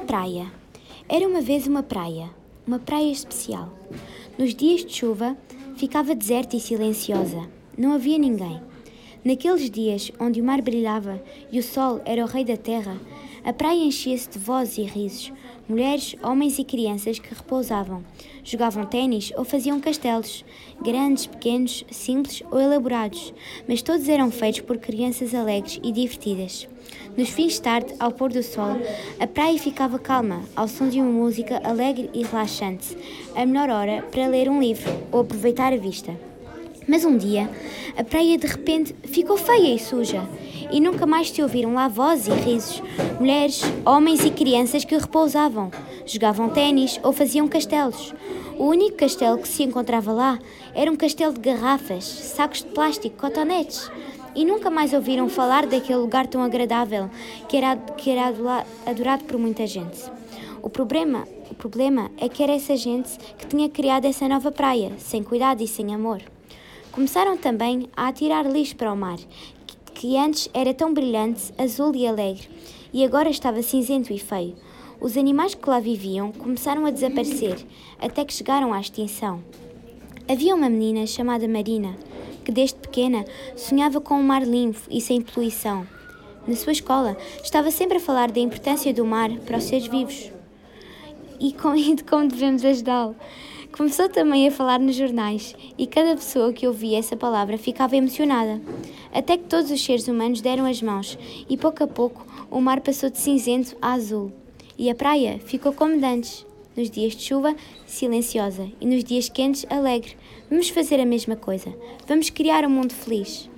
A praia. Era uma vez uma praia, uma praia especial. Nos dias de chuva ficava deserta e silenciosa. Não havia ninguém. Naqueles dias onde o mar brilhava e o sol era o rei da terra, a praia enchia-se de vozes e risos, mulheres, homens e crianças que repousavam, jogavam ténis ou faziam castelos, grandes, pequenos, simples ou elaborados, mas todos eram feitos por crianças alegres e divertidas. Nos fins de tarde, ao pôr do sol, a praia ficava calma, ao som de uma música alegre e relaxante, a melhor hora para ler um livro ou aproveitar a vista. Mas um dia, a praia de repente ficou feia e suja, e nunca mais se ouviram lá vozes e risos. Mulheres, homens e crianças que repousavam, jogavam ténis ou faziam castelos. O único castelo que se encontrava lá era um castelo de garrafas, sacos de plástico, cotonetes. E nunca mais ouviram falar daquele lugar tão agradável que era, que era adorado por muita gente. O problema, o problema é que era essa gente que tinha criado essa nova praia, sem cuidado e sem amor. Começaram também a atirar lixo para o mar, que antes era tão brilhante, azul e alegre, e agora estava cinzento e feio. Os animais que lá viviam começaram a desaparecer, até que chegaram à extinção. Havia uma menina chamada Marina que desde pequena sonhava com um mar limpo e sem poluição. Na sua escola, estava sempre a falar da importância do mar para os seres vivos e, de como devemos ajudá-lo. Começou também a falar nos jornais e cada pessoa que ouvia essa palavra ficava emocionada. Até que todos os seres humanos deram as mãos e pouco a pouco o mar passou de cinzento a azul e a praia ficou como dantes. Nos dias de chuva, silenciosa e nos dias quentes, alegre. Vamos fazer a mesma coisa. Vamos criar um mundo feliz.